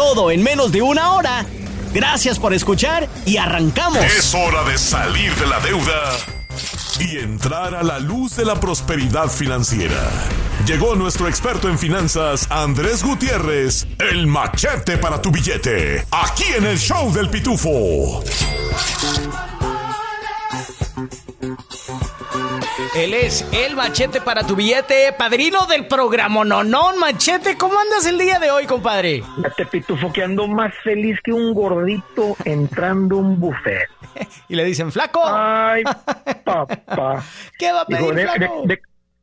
Todo en menos de una hora. Gracias por escuchar y arrancamos. Es hora de salir de la deuda y entrar a la luz de la prosperidad financiera. Llegó nuestro experto en finanzas, Andrés Gutiérrez, el machete para tu billete, aquí en el show del pitufo. Él es el machete para tu billete, padrino del programa Nonón Machete. ¿Cómo andas el día de hoy, compadre? Te pitufo que ando más feliz que un gordito entrando a un buffet. y le dicen, flaco. Ay, papá. ¿Qué va a pedir, Digo, de- flaco? de- de-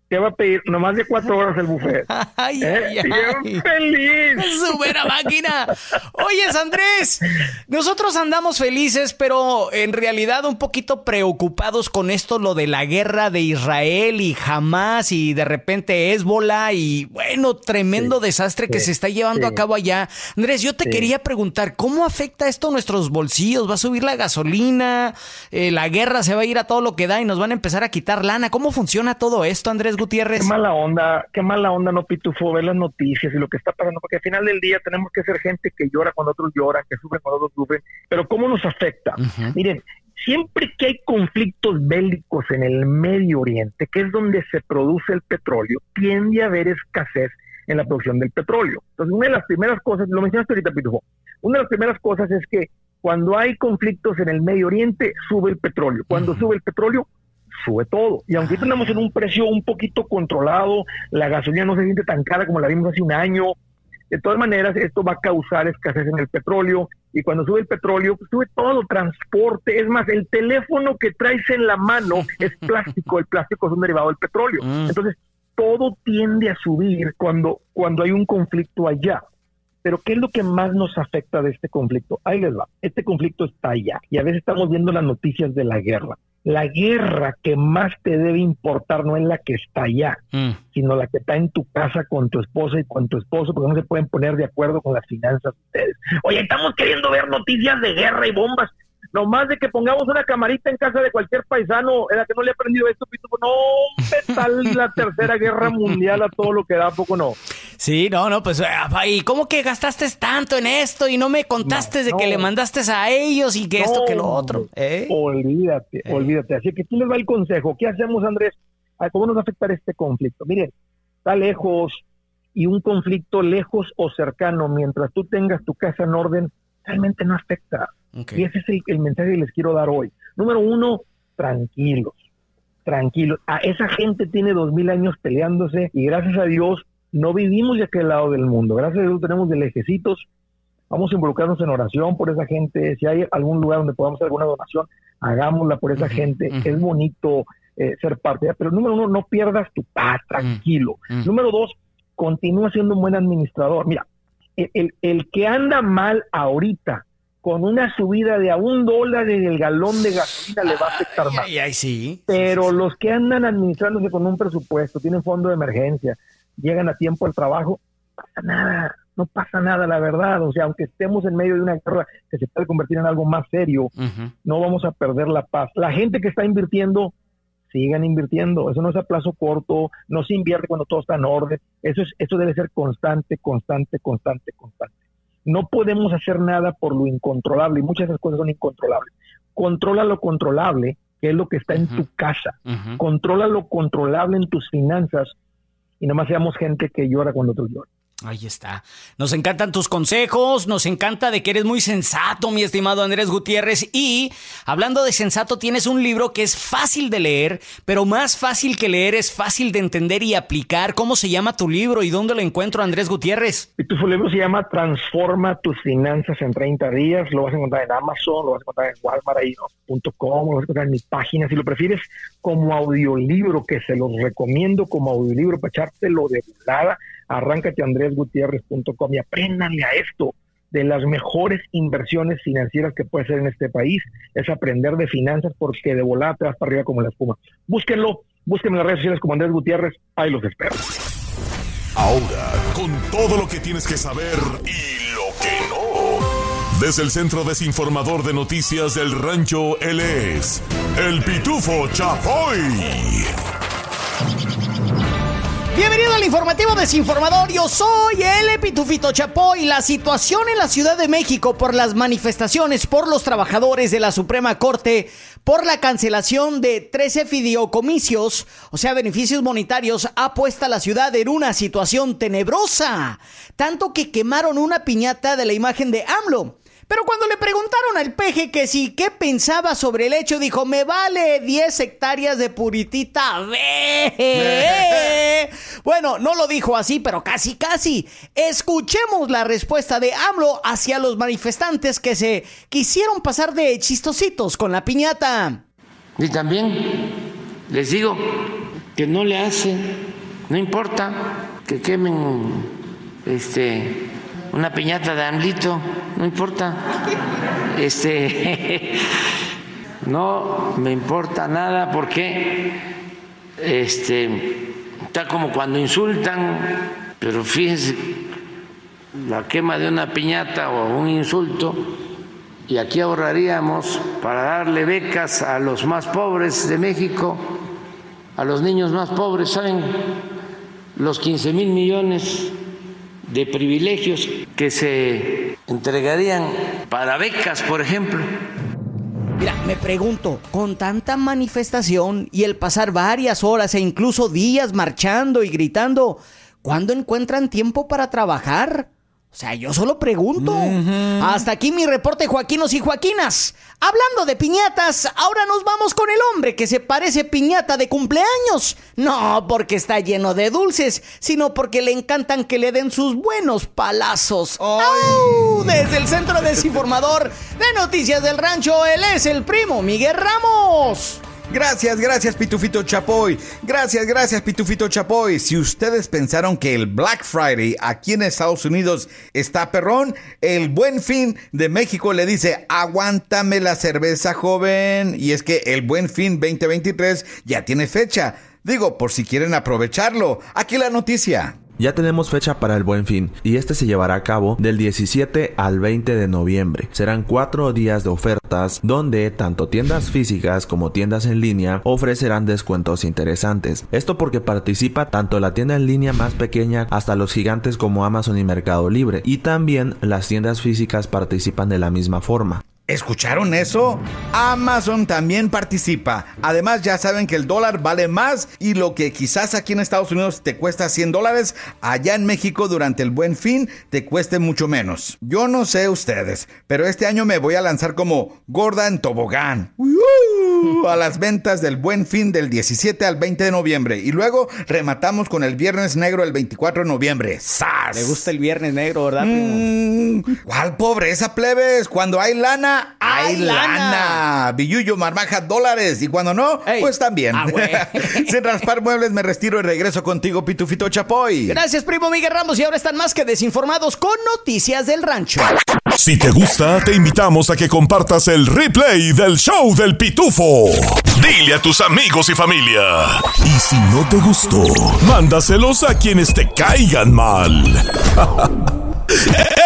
¿Qué va a pedir? Nomás de cuatro horas el buffet. Ay, ¿Eh? ay, feliz. ¡Su buena máquina! Oyes, Andrés, nosotros andamos felices, pero en realidad un poquito preocupados con esto, lo de la guerra de Israel y Hamas y de repente Hezbollah y bueno, tremendo desastre que se está llevando sí. a cabo allá. Andrés, yo te quería preguntar, ¿cómo afecta esto a nuestros bolsillos? ¿Va a subir la gasolina? Eh, ¿La guerra se va a ir a todo lo que da y nos van a empezar a quitar lana? ¿Cómo funciona todo esto, Andrés Gutiérrez? Qué mala onda, qué mala onda, no pitufo, ver las noticias y lo que está pasando, porque al final del día tenemos que ser gente que llora cuando otros lloran, que sufren cuando otros sufren, pero ¿cómo nos afecta? Miren, siempre que hay conflictos bélicos en el Medio Oriente, que es donde se produce el petróleo, tiende a haber escasez en la producción del petróleo. Entonces, una de las primeras cosas, lo mencionaste ahorita, Pitufo, una de las primeras cosas es que cuando hay conflictos en el Medio Oriente, sube el petróleo. Cuando sube el petróleo, sube todo. Y aunque estamos en un precio un poquito controlado, la gasolina no se siente tan cara como la vimos hace un año, de todas maneras, esto va a causar escasez en el petróleo y cuando sube el petróleo, pues, sube todo, transporte. Es más, el teléfono que traes en la mano es plástico, el plástico es un derivado del petróleo. Mm. Entonces, todo tiende a subir cuando, cuando hay un conflicto allá. Pero ¿qué es lo que más nos afecta de este conflicto? Ahí les va. Este conflicto está allá y a veces estamos viendo las noticias de la guerra. La guerra que más te debe importar no es la que está allá, Mm. sino la que está en tu casa con tu esposa y con tu esposo, porque no se pueden poner de acuerdo con las finanzas de ustedes. Oye, estamos queriendo ver noticias de guerra y bombas. Nomás de que pongamos una camarita en casa de cualquier paisano, era que no le he aprendido esto, no, ¿qué tal la tercera guerra mundial a todo lo que da, ¿a poco no? Sí, no, no, pues, ah, ¿y cómo que gastaste tanto en esto y no me contaste No, de que le mandaste a ellos y que esto, que lo otro? ¿eh? Olvídate, Eh. olvídate. Así que aquí les va el consejo. ¿Qué hacemos, Andrés? Ah, ¿Cómo nos va a afectar este conflicto? Miren, está lejos y un conflicto lejos o cercano, mientras tú tengas tu casa en orden, realmente no afecta. Y ese es el, el mensaje que les quiero dar hoy. Número uno, tranquilos, tranquilos. A esa gente tiene dos mil años peleándose y gracias a Dios no vivimos de aquel lado del mundo. Gracias a Dios tenemos de lejecitos. Vamos a involucrarnos en oración por esa gente. Si hay algún lugar donde podamos hacer alguna donación, hagámosla por esa gente. Es bonito eh, ser parte. Pero número uno, no pierdas tu paz, tranquilo. Número dos, continúa siendo un buen administrador. Mira, el, el- el que anda mal ahorita con una subida de a un dólar en el galón de gasolina le va a afectar más. ay, ay, sí. Pero Sí, sí, sí. los que andan administrándose con un presupuesto, tienen fondo de emergencia, llegan a tiempo al trabajo, no pasa nada, no pasa nada, la verdad. O sea, aunque estemos en medio de una guerra que se puede convertir en algo más serio, no vamos a perder la paz. La gente que está invirtiendo, sigan invirtiendo. Eso no es a plazo corto, no se invierte cuando todo está en orden. Eso, es, eso debe ser constante, constante, constante, constante. No podemos hacer nada por lo incontrolable y muchas de esas cosas son incontrolables. Controla lo controlable, que es lo que está en tu casa. Controla lo controlable en tus finanzas y nomás seamos gente que llora cuando otros lloran. Ahí está. Nos encantan tus consejos, nos encanta de que eres muy sensato, mi estimado Andrés Gutiérrez. Y hablando de sensato, tienes un libro que es fácil de leer, pero más fácil que leer es fácil de entender y aplicar. ¿Cómo se llama tu libro y dónde lo encuentro, Andrés Gutiérrez? Y tu libro se llama Transforma tus finanzas en 30 días. Lo vas a encontrar en Amazon, lo vas a encontrar en Walmart, ahí, ¿no? punto com, lo vas a encontrar en mi página. Si lo prefieres como audiolibro, que se los recomiendo como audiolibro para echártelo de volada, arráncate a andresgutierrez.com y apréndanle a esto. de las mejores inversiones financieras que puede ser en este país, es aprender de finanzas porque de volada te vas para arriba como la espuma. Búsquenlo, búsquenme en las redes sociales como Andrés Gutiérrez, ahí los espero. Ahora, con todo lo que tienes que saber y lo que no. Desde el Centro Desinformador de Noticias del Rancho, él es el Pitufo Chapoy. Bienvenido al informativo desinformador. Yo soy el Pitufito Chapoy. La situación en la Ciudad de México por las manifestaciones por los trabajadores de la Suprema Corte por la cancelación de 13 fideocomicios, o sea, beneficios monetarios, ha puesto a la ciudad en una situación tenebrosa. Tanto que quemaron una piñata de la imagen de AMLO. Pero cuando le preguntaron al peje que sí, qué pensaba sobre el hecho, dijo, me vale 10 hectáreas de puritita. bueno, no lo dijo así, pero casi, casi. Escuchemos la respuesta de AMLO hacia los manifestantes que se quisieron pasar de chistositos con la piñata. Y también les digo que no le hace, no importa que quemen este una piñata de AMLito, no importa. Este, no me importa nada porque este, está como cuando insultan, pero fíjense, la quema de una piñata o un insulto, y aquí ahorraríamos para darle becas a los más pobres de México, a los niños más pobres, ¿saben? Los 15 mil millones de privilegios que se entregarían para becas, por ejemplo. Mira, me pregunto, con tanta manifestación y el pasar varias horas e incluso días marchando y gritando, ¿cuándo encuentran tiempo para trabajar? O sea, yo solo pregunto. Hasta aquí mi reporte, Joaquinos y Joaquinas. Hablando de piñatas, ahora nos vamos con el hombre que se parece piñata de cumpleaños. No porque está lleno de dulces, sino porque le encantan que le den sus buenos palazos. Desde el Centro Desinformador de Noticias del Rancho, él es el primo Miguel Ramos. Gracias, gracias Pitufito Chapoy. Gracias, gracias Pitufito Chapoy. Si ustedes pensaron que el Black Friday aquí en Estados Unidos está perrón, el Buen Fin de México le dice, aguántame la cerveza joven. Y es que el Buen Fin 2023 ya tiene fecha. Digo, por si quieren aprovecharlo. Aquí la noticia. Ya tenemos fecha para el buen fin y este se llevará a cabo del 17 al 20 de noviembre. Serán cuatro días de ofertas donde tanto tiendas físicas como tiendas en línea ofrecerán descuentos interesantes. Esto porque participa tanto la tienda en línea más pequeña hasta los gigantes como Amazon y Mercado Libre y también las tiendas físicas participan de la misma forma. ¿Escucharon eso? Amazon también participa. Además ya saben que el dólar vale más y lo que quizás aquí en Estados Unidos te cuesta 100 dólares, allá en México durante el buen fin te cueste mucho menos. Yo no sé ustedes, pero este año me voy a lanzar como gorda en tobogán. A las ventas del buen fin del 17 al 20 de noviembre y luego rematamos con el viernes negro el 24 de noviembre. ¡Sas! Le gusta el viernes negro, ¿verdad? Mm, ¿Cuál pobreza, plebes? Cuando hay lana, hay, Hay lana. lana. Billullo, marmaja, dólares. Y cuando no, Ey. pues también. Ah. Sin raspar muebles, me retiro y regreso contigo, Pitufito Chapoy. Gracias, primo Miguel Ramos. Y ahora están más que desinformados con noticias del rancho. Si te gusta, te invitamos a que compartas el replay del show del Pitufo. Dile a tus amigos y familia. Y si no te gustó, mándaselos a quienes te caigan mal.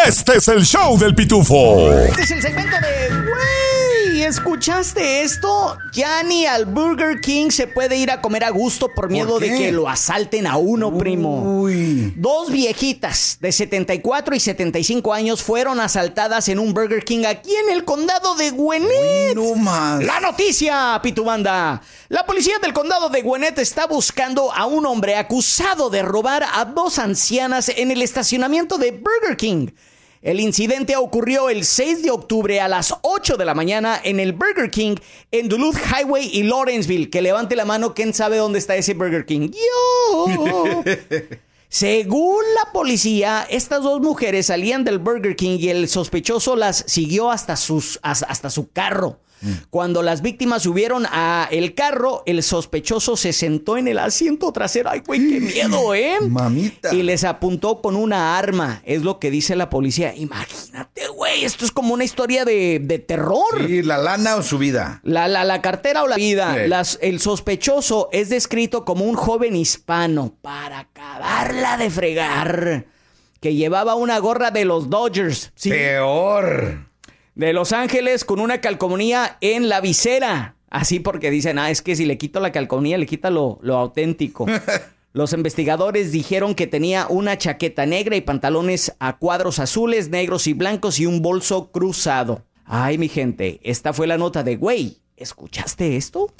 Este es el show del Pitufo. Este es el segmento de. ¿Escuchaste esto? Ya ni al Burger King se puede ir a comer a gusto por miedo de que lo asalten a uno, primo. Uy. Dos viejitas de 74 y 75 años fueron asaltadas en un Burger King aquí en el condado de Gwinnett. No más. La noticia, Pitubanda. La policía del condado de Gwinnett está buscando a un hombre acusado de robar a dos ancianas en el estacionamiento de Burger King. El incidente ocurrió el 6 de octubre a las 8 de la mañana en el Burger King en Duluth Highway y Lawrenceville. Que levante la mano, ¿quién sabe dónde está ese Burger King? Yo. Según la policía, estas dos mujeres salían del Burger King y el sospechoso las siguió hasta, sus, hasta, hasta su carro. Cuando las víctimas subieron a el carro, el sospechoso se sentó en el asiento trasero. Ay, güey, qué miedo, ¿eh? Mamita. Y les apuntó con una arma, es lo que dice la policía. Imagínate güey, esto es como una historia de, de terror. Sí, la lana o su vida. La, la, la cartera o la vida. Las, el sospechoso es descrito como un joven hispano para acabarla de fregar que llevaba una gorra de los Dodgers. Peor. De Los Ángeles con una calcomanía en la visera. Así porque dicen, ah, es que si le quito la calcomanía, le quita lo, lo auténtico. Los investigadores dijeron que tenía una chaqueta negra y pantalones a cuadros azules, negros y blancos y un bolso cruzado. Ay, mi gente, esta fue la nota de güey. ¿Escuchaste esto?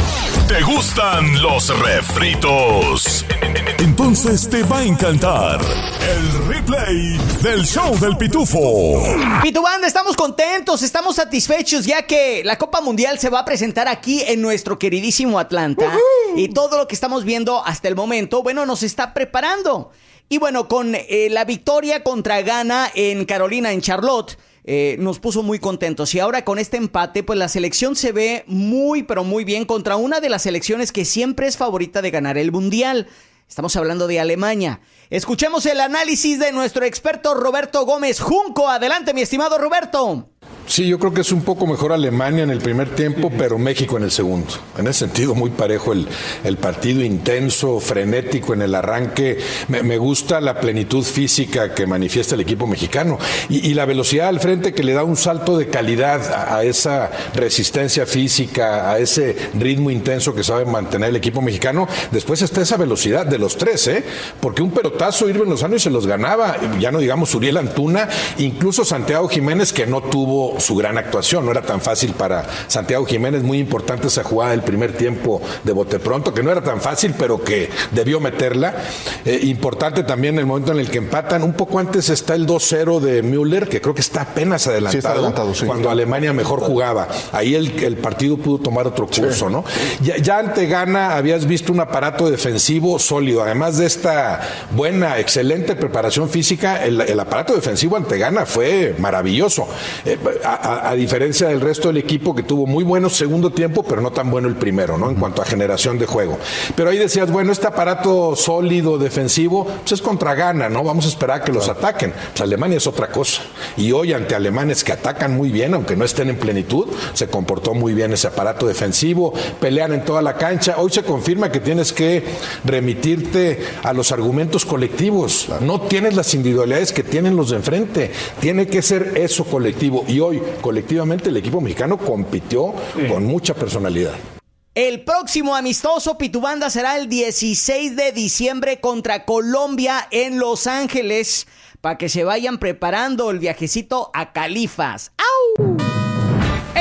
¿Te gustan los refritos? Entonces te va a encantar el replay del show del pitufo. Pitubanda, estamos contentos, estamos satisfechos ya que la Copa Mundial se va a presentar aquí en nuestro queridísimo Atlanta. Y todo lo que estamos viendo hasta el momento, bueno, nos está preparando. Y bueno, con eh, la victoria contra Ghana en Carolina, en Charlotte. Eh, nos puso muy contentos. Y ahora con este empate, pues la selección se ve muy, pero muy bien contra una de las selecciones que siempre es favorita de ganar el Mundial. Estamos hablando de Alemania. Escuchemos el análisis de nuestro experto Roberto Gómez Junco. Adelante, mi estimado Roberto. Sí, yo creo que es un poco mejor Alemania en el primer tiempo, pero México en el segundo. En ese sentido, muy parejo el, el partido, intenso, frenético en el arranque. Me, gusta la plenitud física que manifiesta el equipo mexicano y, la velocidad al frente que le da un salto de calidad a, esa resistencia física, a ese ritmo intenso que sabe mantener el equipo mexicano. Después está esa velocidad de los tres, ¿eh? Porque un pelotazo Irving Lozano y se los ganaba, ya no digamos Uriel Antuna, incluso Santiago Jiménez que no tuvo su gran actuación. No era tan fácil para Santiago Jiménez, muy importante esa jugada del primer tiempo de bote pronto, que no era tan fácil, pero que debió meterla. Eh, importante también el momento en el que empatan. Un poco antes está el 2-0 de Müller, que creo que está apenas adelantado, cuando Alemania mejor jugaba. Ahí el, partido pudo tomar otro curso, ¿no? Ya, ante Ghana habías visto un aparato defensivo sólido. Además de esta buena, excelente preparación física, el, aparato defensivo ante Ghana fue maravilloso. Eh, a, diferencia del resto del equipo que tuvo muy bueno segundo tiempo, pero no tan bueno el primero, ¿no? En cuanto a generación de juego. Pero ahí decías, bueno, este aparato sólido, defensivo, pues es contra gana, ¿no? Vamos a esperar a que los ataquen. Pues Alemania es otra cosa. Y hoy ante alemanes que atacan muy bien, aunque no estén en plenitud, se comportó muy bien ese aparato defensivo, pelean en toda la cancha. Hoy se confirma que tienes que remitirte a los argumentos colectivos. No tienes las individualidades que tienen los de enfrente. Tiene que ser eso colectivo. Y hoy colectivamente el equipo mexicano compitió con mucha personalidad. El próximo amistoso Pitubanda será el 16 de diciembre contra Colombia en Los Ángeles para que se vayan preparando el viajecito a Califas. ¡Au!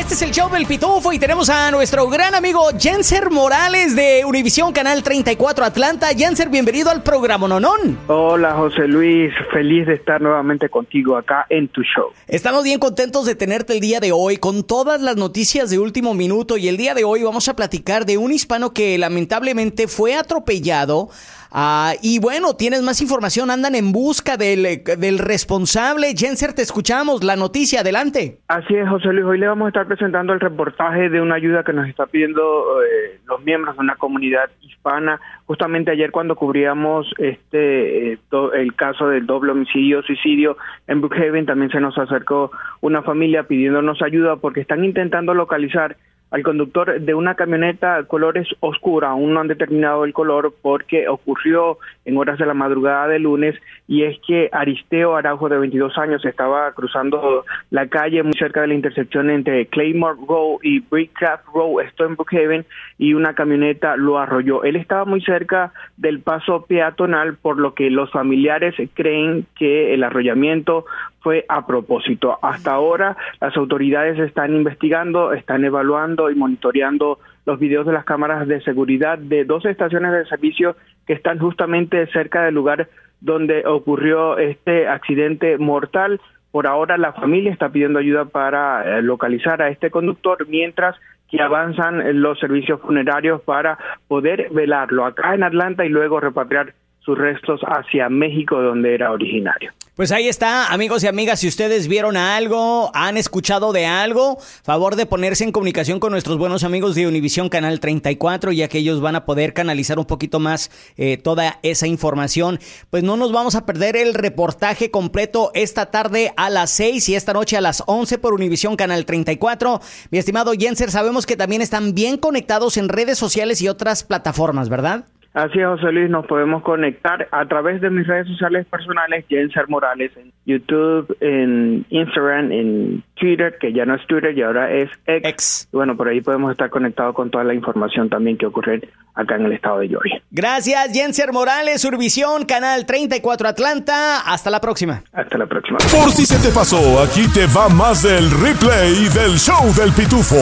Este es el show del Pitufo y tenemos a nuestro gran amigo Jenser Morales de Univisión Canal 34 Atlanta. Jenser, bienvenido al programa Nonón. Hola José Luis, feliz de estar nuevamente contigo acá en tu show. Estamos bien contentos de tenerte el día de hoy con todas las noticias de último minuto y el día de hoy vamos a platicar de un hispano que lamentablemente fue atropellado Ah, y bueno, tienes más información, andan en busca del, del responsable. Jenser, te escuchamos, la noticia, adelante. Así es, José Luis, hoy le vamos a estar presentando el reportaje de una ayuda que nos está pidiendo eh, los miembros de una comunidad hispana. Justamente ayer cuando cubríamos este eh, el caso del doble homicidio, suicidio en Brookhaven, también se nos acercó una familia pidiéndonos ayuda porque están intentando localizar al conductor de una camioneta colores oscura, aún no han determinado el color porque ocurrió en horas de la madrugada de lunes y es que Aristeo Araujo de 22 años estaba cruzando la calle muy cerca de la intersección entre Claymore Road y Brickcraft Road, esto en Brookhaven, y una camioneta lo arrolló. Él estaba muy cerca del paso peatonal por lo que los familiares creen que el arrollamiento fue a propósito. Hasta ahora las autoridades están investigando, están evaluando y monitoreando los videos de las cámaras de seguridad de dos estaciones de servicio que están justamente cerca del lugar donde ocurrió este accidente mortal. Por ahora la familia está pidiendo ayuda para eh, localizar a este conductor mientras que avanzan los servicios funerarios para poder velarlo acá en Atlanta y luego repatriar sus restos hacia México donde era originario. Pues ahí está, amigos y amigas, si ustedes vieron algo, han escuchado de algo, favor de ponerse en comunicación con nuestros buenos amigos de Univisión Canal 34, ya que ellos van a poder canalizar un poquito más eh, toda esa información. Pues no nos vamos a perder el reportaje completo esta tarde a las 6 y esta noche a las 11 por Univisión Canal 34. Mi estimado Jenser, sabemos que también están bien conectados en redes sociales y otras plataformas, ¿verdad? Así es, José Luis, nos podemos conectar a través de mis redes sociales personales, Jenser Morales, en YouTube, en Instagram, en Twitter, que ya no es Twitter y ahora es X. bueno, por ahí podemos estar conectados con toda la información también que ocurre acá en el estado de Georgia. Gracias, Jenser Morales, Urvisión, Canal 34 Atlanta. Hasta la próxima. Hasta la próxima. Por si se te pasó, aquí te va más del replay del show del pitufo.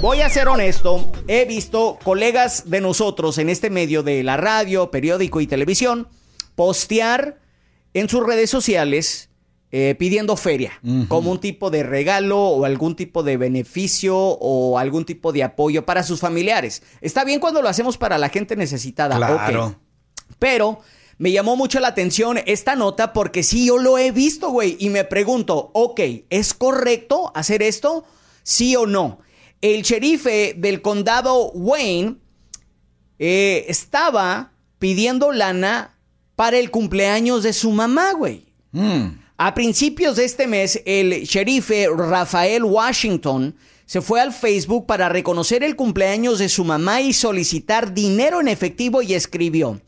Voy a ser honesto, he visto colegas de nosotros en este medio de la radio, periódico y televisión postear en sus redes sociales eh, pidiendo feria, como un tipo de regalo o algún tipo de beneficio o algún tipo de apoyo para sus familiares. Está bien cuando lo hacemos para la gente necesitada. Claro. Pero me llamó mucho la atención esta nota porque sí, yo lo he visto, güey. Y me pregunto, ok, ¿es correcto hacer esto? ¿Sí o no? El sherife del condado Wayne eh, estaba pidiendo lana para el cumpleaños de su mamá, güey. Mm. A principios de este mes, el sherife Rafael Washington se fue al Facebook para reconocer el cumpleaños de su mamá y solicitar dinero en efectivo y escribió,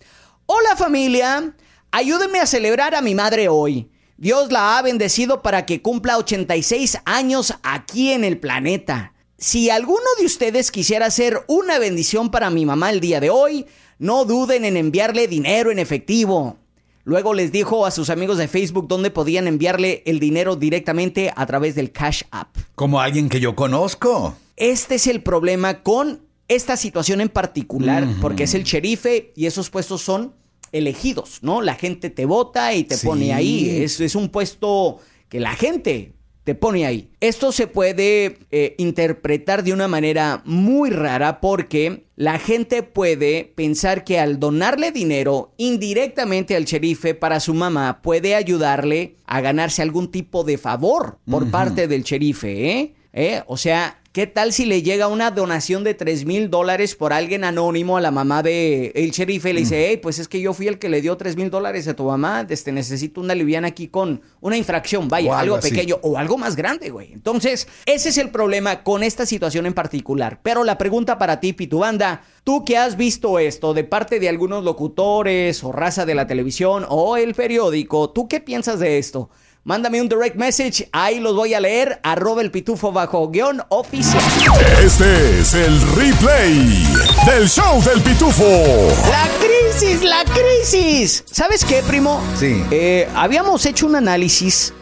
Hola familia, ayúdenme a celebrar a mi madre hoy. Dios la ha bendecido para que cumpla 86 años aquí en el planeta. Si alguno de ustedes quisiera hacer una bendición para mi mamá el día de hoy, no duden en enviarle dinero en efectivo. Luego les dijo a sus amigos de Facebook dónde podían enviarle el dinero directamente a través del Cash App. Como alguien que yo conozco. Este es el problema con esta situación en particular, porque es el sherife y esos puestos son elegidos, ¿no? La gente te vota y te pone ahí. Es, es un puesto que la gente te pone ahí. Esto se puede eh, interpretar de una manera muy rara porque la gente puede pensar que al donarle dinero indirectamente al sherife para su mamá puede ayudarle a ganarse algún tipo de favor por parte del sherife, ¿eh? ¿eh? O sea, ¿Qué tal si le llega una donación de 3 mil dólares por alguien anónimo a la mamá de el sheriff y le dice, hey, pues es que yo fui el que le dio 3 mil dólares a tu mamá, este, necesito una liviana aquí con una infracción, vaya, algo, pequeño o algo más grande, güey. Entonces, ese es el problema con esta situación en particular. Pero la pregunta para ti, banda, tú que has visto esto de parte de algunos locutores o raza de la televisión o el periódico, ¿tú qué piensas de esto? Mándame un direct message, ahí los voy a leer, arroba el pitufo bajo guion oficial. Este es el replay del show del pitufo. La crisis, la crisis. ¿Sabes qué, primo? Sí. Eh, habíamos hecho un análisis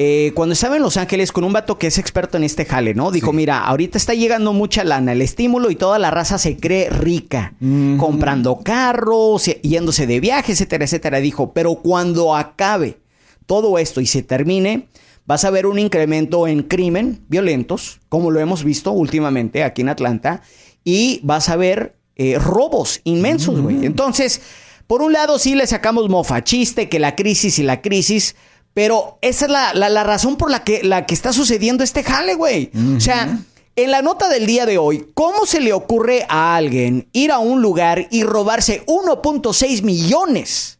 eh, cuando estaba en Los Ángeles con un vato que es experto en este jale, ¿no? Dijo, mira, ahorita está llegando mucha lana, el estímulo y toda la raza se cree rica, comprando carros, yéndose de viaje, etcétera, etcétera. Dijo, pero cuando acabe todo esto y se termine, vas a ver un incremento en crimen violentos, como lo hemos visto últimamente aquí en Atlanta, y vas a ver eh, robos inmensos, güey. Entonces, por un lado sí le sacamos mofa, chiste, que la crisis y la crisis, pero esa es la, razón por la que, la que está sucediendo este jale, güey. O sea... En la nota del día de hoy, ¿cómo se le ocurre a alguien ir a un lugar y robarse 1.6 millones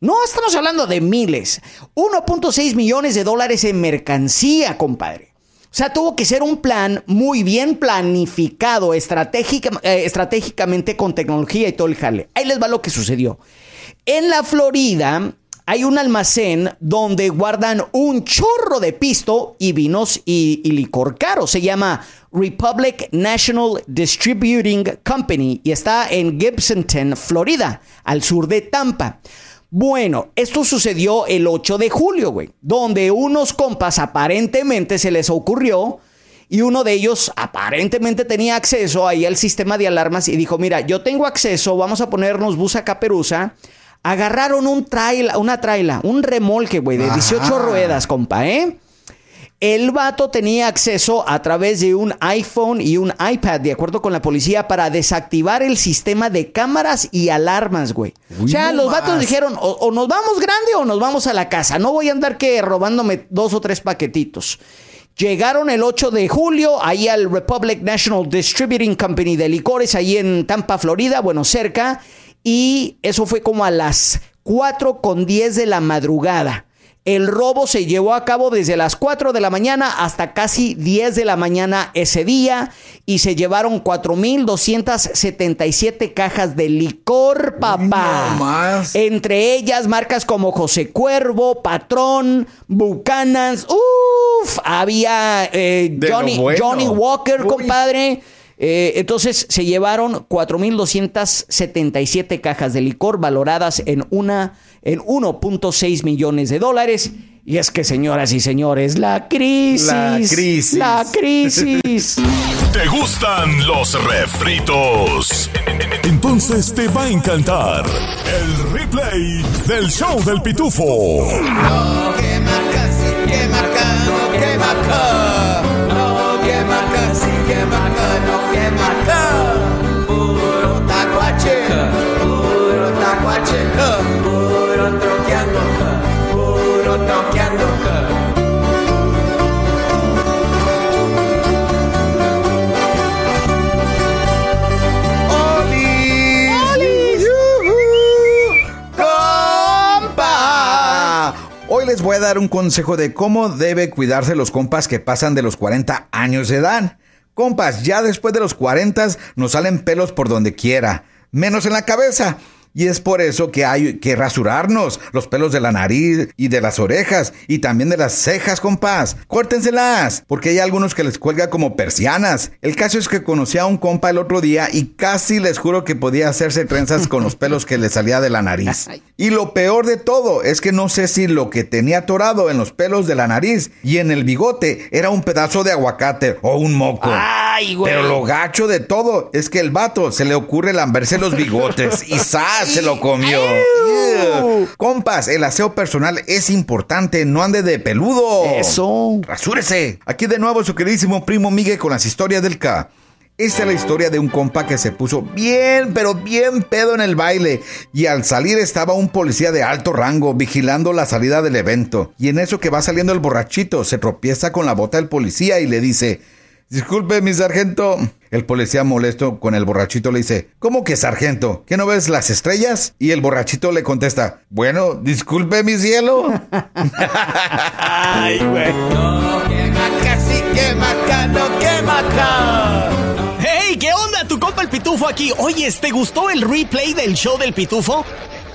no estamos hablando de miles. 1.6 millones de dólares en mercancía, compadre. O sea, tuvo que ser un plan muy bien planificado eh, estratégicamente con tecnología y todo el jale. Ahí les va lo que sucedió. En la Florida hay un almacén donde guardan un chorro de pisto y vinos y, y licor caro. Se llama Republic National Distributing Company y está en Gibsonton, Florida, al sur de Tampa. Bueno, esto sucedió el 8 de julio, güey, donde unos compas aparentemente se les ocurrió y uno de ellos aparentemente tenía acceso ahí al sistema de alarmas y dijo, mira, yo tengo acceso, vamos a ponernos busa caperuza. Agarraron un trail, una traila, un remolque, güey, de 18 ruedas, compa, ¿eh? El vato tenía acceso a través de un iPhone y un iPad, de acuerdo con la policía, para desactivar el sistema de cámaras y alarmas, güey. o sea, los vatos dijeron, o, nos vamos grande o nos vamos a la casa. No voy a andar que robándome dos o tres paquetitos. Llegaron el 8 de julio ahí al Republic National Distributing Company de licores, ahí en Tampa, Florida, bueno, cerca. Y eso fue como a las 4 con 10 de la madrugada. El robo se llevó a cabo desde las 4 de la mañana hasta casi 10 de la mañana ese día y se llevaron 4.277 cajas de licor, papá. Entre ellas marcas como José Cuervo, Patrón, Bucanas, uff, había eh, Johnny, Johnny, Walker, compadre. Eh, entonces se llevaron 4.277 cajas de licor valoradas en una en 1.6 millones de dólares. Y es que, señoras y señores, la crisis. La crisis. La crisis. ¿Te gustan los refritos? Entonces te va a encantar el replay del show del pitufo. Voy a dar un consejo de cómo debe cuidarse los compas que pasan de los 40 años de edad. Compas, ya después de los 40 nos salen pelos por donde quiera, menos en la cabeza. Y es por eso que hay que rasurarnos los pelos de la nariz y de las orejas y también de las cejas, compás. Córtenselas, porque hay algunos que les cuelga como persianas. El caso es que conocí a un compa el otro día y casi les juro que podía hacerse trenzas con los pelos que le salía de la nariz. Y lo peor de todo es que no sé si lo que tenía atorado en los pelos de la nariz y en el bigote era un pedazo de aguacate o un moco. Pero lo gacho de todo es que el vato se le ocurre lamberse los bigotes y ¡zas! Se lo comió. Compas, el aseo personal es importante, no ande de peludo. Eso. Rasúrese. Aquí de nuevo su queridísimo primo Miguel con las historias del K. Esta es la historia de un compa que se puso bien, pero bien pedo en el baile. Y al salir estaba un policía de alto rango vigilando la salida del evento. Y en eso que va saliendo el borrachito, se tropieza con la bota del policía y le dice, Disculpe, mi sargento. El policía molesto con el borrachito le dice, ¿Cómo que sargento? ¿Que no ves las estrellas? Y el borrachito le contesta, Bueno, disculpe, mi cielo. Ay, güey. No, quema casi, quema acá, no quema acá. ¡Hey! ¿Qué onda? Tu compa el pitufo aquí. Oye, ¿te gustó el replay del show del pitufo?